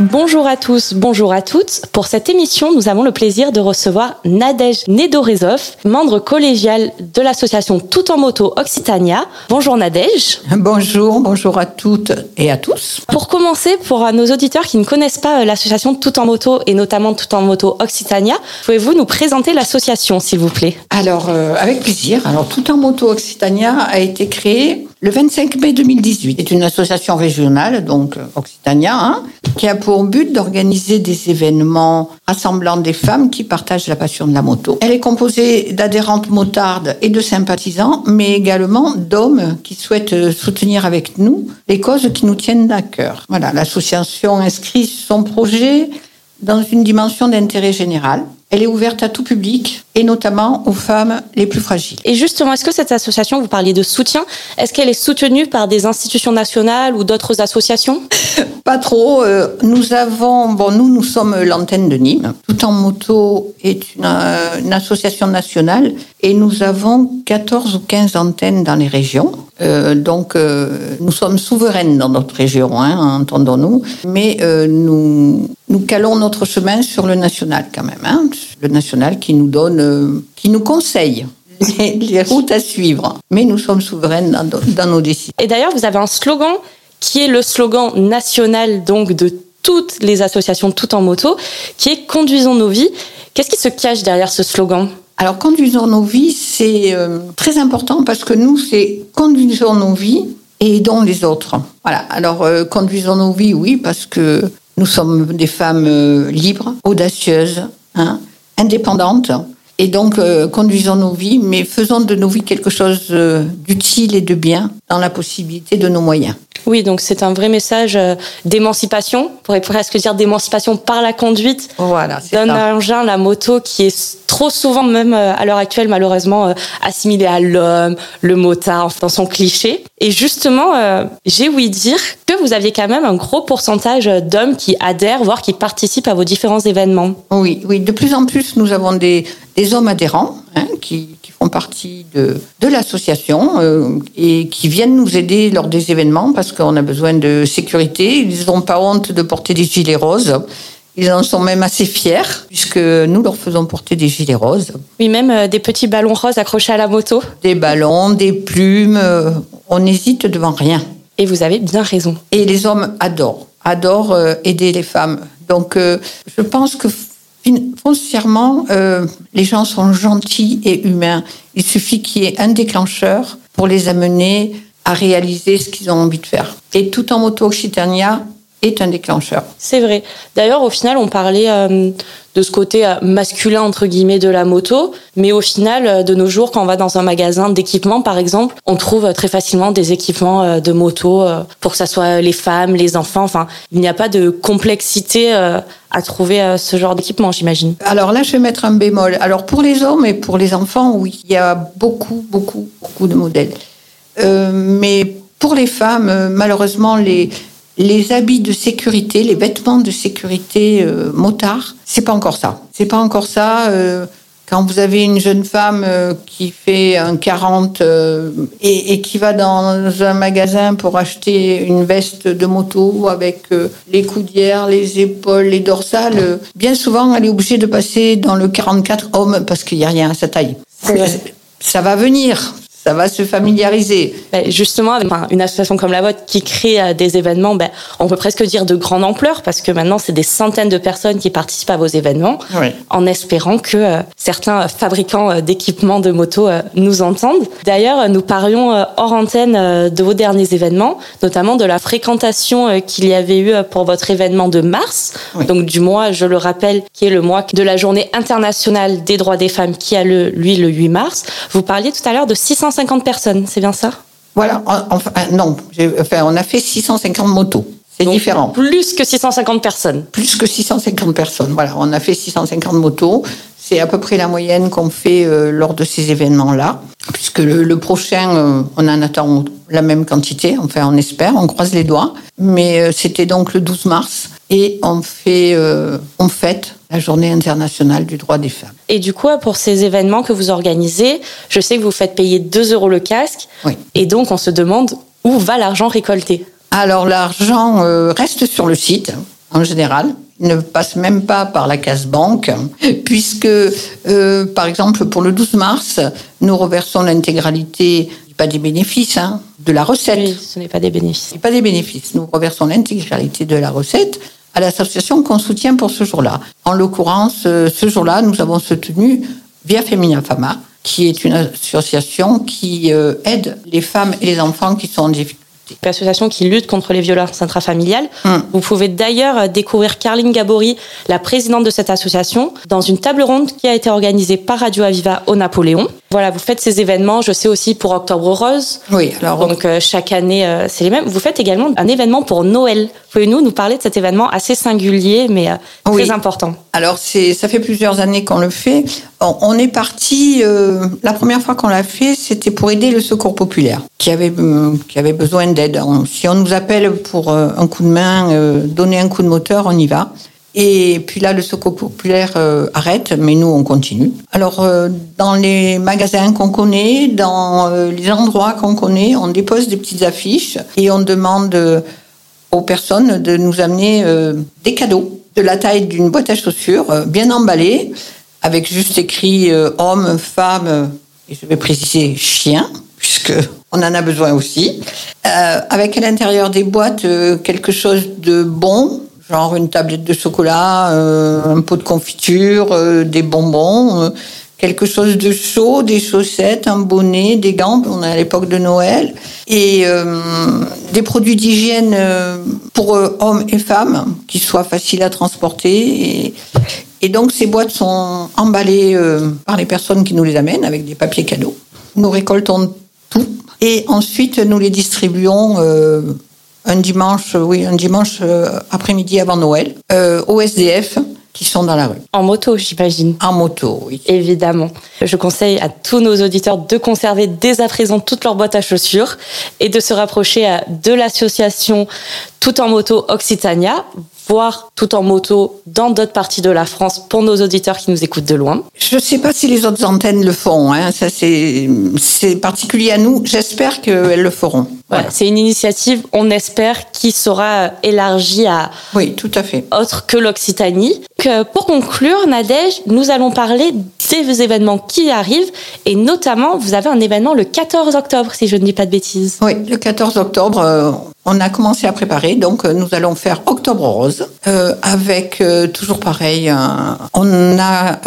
Bonjour à tous, bonjour à toutes. Pour cette émission, nous avons le plaisir de recevoir Nadège Nedorezov, membre collégial de l'association Tout en moto Occitania. Bonjour Nadège. Bonjour, bonjour à toutes et à tous. Pour commencer, pour nos auditeurs qui ne connaissent pas euh, l'association Tout en moto et notamment Tout en moto Occitania, pouvez-vous nous présenter l'association s'il vous plaît? Alors, euh, avec plaisir. Alors, Tout en moto Occitania a été créé le 25 mai 2018. C'est une association régionale, donc euh, Occitania, hein, qui a pour but d'organiser des événements rassemblant des femmes qui partagent la passion de la moto. Elle est composée d'adhérentes motardes et de sympathisants, mais également d'hommes qui souhaitent euh, soutenir avec nous les causes qui nous tiennent à cœur. Voilà, l'association inscrit son projet dans une dimension d'intérêt général. Elle est ouverte à tout public et notamment aux femmes les plus fragiles. Et justement, est-ce que cette association, vous parliez de soutien, est-ce qu'elle est soutenue par des institutions nationales ou d'autres associations? Pas trop. Euh, nous avons, bon, nous, nous sommes l'antenne de Nîmes. Tout en moto est une, euh, une, association nationale et nous avons 14 ou 15 antennes dans les régions. Euh, donc, euh, nous sommes souveraines dans notre région, hein, entendons-nous. Mais euh, nous, nous calons notre chemin sur le national quand même. Hein, le national qui nous donne qui nous conseille les, routes à suivre. Mais nous sommes souveraines dans, dans nos décisions. Et d'ailleurs, vous avez un slogan qui est le slogan national donc de toutes les associations tout en moto, qui est Conduisons nos vies. Qu'est-ce qui se cache derrière ce slogan? Alors, conduisons nos vies, c'est euh, très important parce que nous, c'est conduisons nos vies et aidons les autres. Voilà. Alors, euh, conduisons nos vies, oui, parce que nous sommes des femmes euh, libres, audacieuses, hein, indépendantes. Et donc, euh, conduisons nos vies, mais faisons de nos vies quelque chose euh, d'utile et de bien dans la possibilité de nos moyens. Oui, donc c'est un vrai message euh, d'émancipation, on pourrait presque dire d'émancipation par la conduite voilà, d'un engin, la moto, qui est trop souvent, même à l'heure actuelle, malheureusement, assimilé à l'homme, le motard, dans son cliché. Et justement, j'ai ouï dire que vous aviez quand même un gros pourcentage d'hommes qui adhèrent, voire qui participent à vos différents événements. Oui, oui, de plus en plus, nous avons des, des hommes adhérents hein, qui, qui, font partie de, de l'association euh, et qui viennent nous aider lors des événements parce qu'on a besoin de sécurité. Ils n'ont pas honte de porter des gilets roses. Ils en sont même assez fiers, puisque nous leur faisons porter des gilets roses. Oui, même euh, des petits ballons roses accrochés à la moto. Des ballons, des plumes, euh, on n'hésite devant rien. Et vous avez bien raison. Et les hommes adorent, adorent aider les femmes. Donc, je pense que foncièrement, euh, les gens sont gentils et humains. Il suffit qu'il y ait un déclencheur pour les amener à réaliser ce qu'ils ont envie de faire. Et tout en moto Occitania est un déclencheur. C'est vrai. D'ailleurs, au final, on parlait euh, de ce côté euh, masculin, entre guillemets, de la moto, mais au final, euh, de nos jours, quand on va dans un magasin d'équipement, par exemple, on trouve très facilement des équipements de moto pour que ça soit les femmes, les enfants. Enfin, il n'y a pas de complexité à trouver ce genre d'équipement, j'imagine. Alors là, je vais mettre un bémol. Alors pour les hommes et pour les enfants, oui, il y a beaucoup, beaucoup, beaucoup de modèles. Euh, mais pour les femmes, malheureusement, les, les habits de sécurité, les vêtements de sécurité euh, motards, c'est pas encore ça. C'est pas encore ça. Euh, quand vous avez une jeune femme euh, qui fait un 40 euh, et, et, qui va dans un magasin pour acheter une veste de moto avec les coudières, les épaules, les dorsales, bien souvent elle est obligée de passer dans le 44 homme parce qu'il n'y a rien à sa taille. Ça va venir, ça va se familiariser. Ben justement, avec une association comme la vôtre qui crée des événements, ben, on peut presque dire de grande ampleur, parce que maintenant, c'est des centaines de personnes qui participent à vos événements, oui. en espérant que euh, certains fabricants euh, d'équipements de moto euh, nous entendent. D'ailleurs, nous parlions euh, hors antenne euh, de vos derniers événements, notamment de la fréquentation euh, qu'il y avait eu pour votre événement de mars, oui. donc du mois, je le rappelle, qui est le mois de la journée internationale des droits des femmes, qui a le, lui le 8 mars. Vous parliez tout à l'heure de 600 650 personnes, c'est bien ça? Voilà, enfin, non, enfin, on a fait 650 motos. C'est différent. Plus que 650 personnes. Plus que 650 personnes. Voilà, on a fait 650 motos. C'est à peu près la moyenne qu'on fait euh, lors de ces événements-là, puisque le, prochain, euh, on en attend la même quantité, enfin on espère, on croise les doigts. Mais euh, c'était donc le 12 mars et on fait, on fête la journée internationale du droit des femmes. Et du coup, pour ces événements que vous organisez, je sais que vous faites payer 2 euros le casque. Oui. Et donc, on se demande où va l'argent récolté Alors, l'argent reste sur le site, en général ne passe même pas par la casse banque, puisque, euh, par exemple, pour le 12 mars, nous reversons l'intégralité, pas des bénéfices, hein, de la recette. Oui, ce n'est pas des bénéfices. Pas des bénéfices. Nous reversons l'intégralité de la recette à l'association qu'on soutient pour ce jour-là. En l'occurrence, euh, ce jour-là, nous avons soutenu via Femina Fama, qui est une association qui euh, aide les femmes et les enfants qui sont en difficulté association qui lutte contre les violences intrafamiliales. Hum. Vous pouvez d'ailleurs euh, découvrir Carline Gabory, la présidente de cette association, dans une table ronde qui a été organisée par Radio Aviva au Napoléon. Voilà, vous faites ces événements, je sais aussi pour Octobre Rose. Oui, alors. Donc euh, chaque année, euh, c'est les mêmes. Vous faites également un événement pour Noël. Pouvez-nous nous parler de cet événement assez singulier, mais très important? Alors, ça fait plusieurs années qu'on le fait. On, est parti, la première fois qu'on l'a fait, c'était pour aider le secours populaire, qui avait, qui avait besoin d'aide si on nous appelle pour euh, un coup de main, euh, donner un coup de moteur, on y va. Et puis là, le secours populaire euh, arrête, mais nous, on continue. Alors, dans les magasins qu'on connaît, dans les endroits qu'on connaît, on dépose des petites affiches et on demande aux personnes de nous amener des cadeaux de la taille d'une boîte à chaussures, bien emballée, avec juste écrit homme, femme, et je vais préciser chien, puisque on en a besoin aussi. Euh, avec à l'intérieur des boîtes euh, quelque chose de bon, genre une tablette de chocolat, euh, un pot de confiture, des bonbons, quelque chose de chaud, des chaussettes, un bonnet, des gants, on est à l'époque de Noël, et des produits d'hygiène pour hommes et femmes qui soient faciles à transporter. Et, et donc ces boîtes sont emballées par les personnes qui nous les amènent avec des papiers cadeaux. Nous récoltons tout et ensuite, nous les distribuons euh, un dimanche, oui, un dimanche euh, après-midi avant Noël, euh, au SDF qui sont dans la rue. En moto, j'imagine. En moto, oui. Évidemment. Je conseille à tous nos auditeurs de conserver dès à présent toute leur boîte à chaussures et de se rapprocher de l'association Tout en moto Occitania voir tout en moto dans d'autres parties de la France pour nos auditeurs qui nous écoutent de loin Je ne sais pas si les autres antennes le font. Hein. Ça, c'est, particulier à nous. J'espère qu'elles le feront. Voilà. c'est une initiative, on espère, qui sera élargie à oui, tout à fait. autre que l'Occitanie. Pour conclure, Nadège, nous allons parler des événements qui arrivent et notamment, vous avez un événement le 14 octobre, si je ne dis pas de bêtises. Oui, le 14 octobre, euh, on a commencé à préparer, donc euh, nous allons faire Octobre Rose euh, avec toujours pareil. on a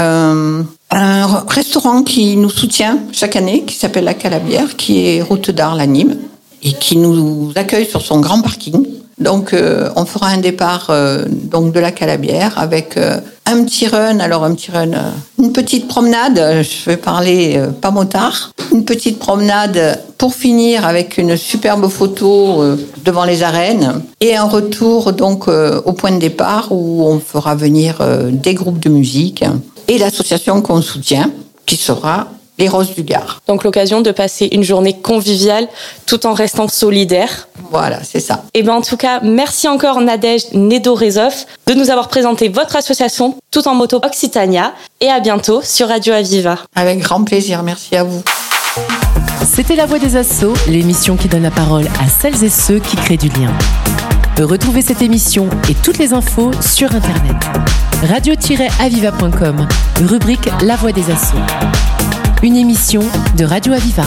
un restaurant qui nous soutient chaque année, qui s'appelle La Calabière, qui est route d'Arles à Nîmes et qui nous accueille sur son grand parking. Donc, euh, on fera un départ euh, donc de la Calabière avec euh, un petit run. Alors, un petit run, une petite promenade. Je vais parler pas motard. Une petite promenade pour finir avec une superbe photo devant les arènes et un retour donc au point de départ où on fera venir des groupes de musique et l'association qu'on soutient qui sera les Roses du Gard. Donc l'occasion de passer une journée conviviale tout en restant solidaire. Voilà, c'est ça. Et eh bien en tout cas, merci encore Nadège Nedo-Rezov de nous avoir présenté votre association tout en moto Occitania et à bientôt sur Radio Aviva. Avec grand plaisir, merci à vous. C'était La Voix des Assauts, l'émission qui donne la parole à celles et ceux qui créent du lien. Retrouvez cette émission et toutes les infos sur internet. radio-aviva.com, rubrique La Voix des Assauts une émission de Radio Aviva.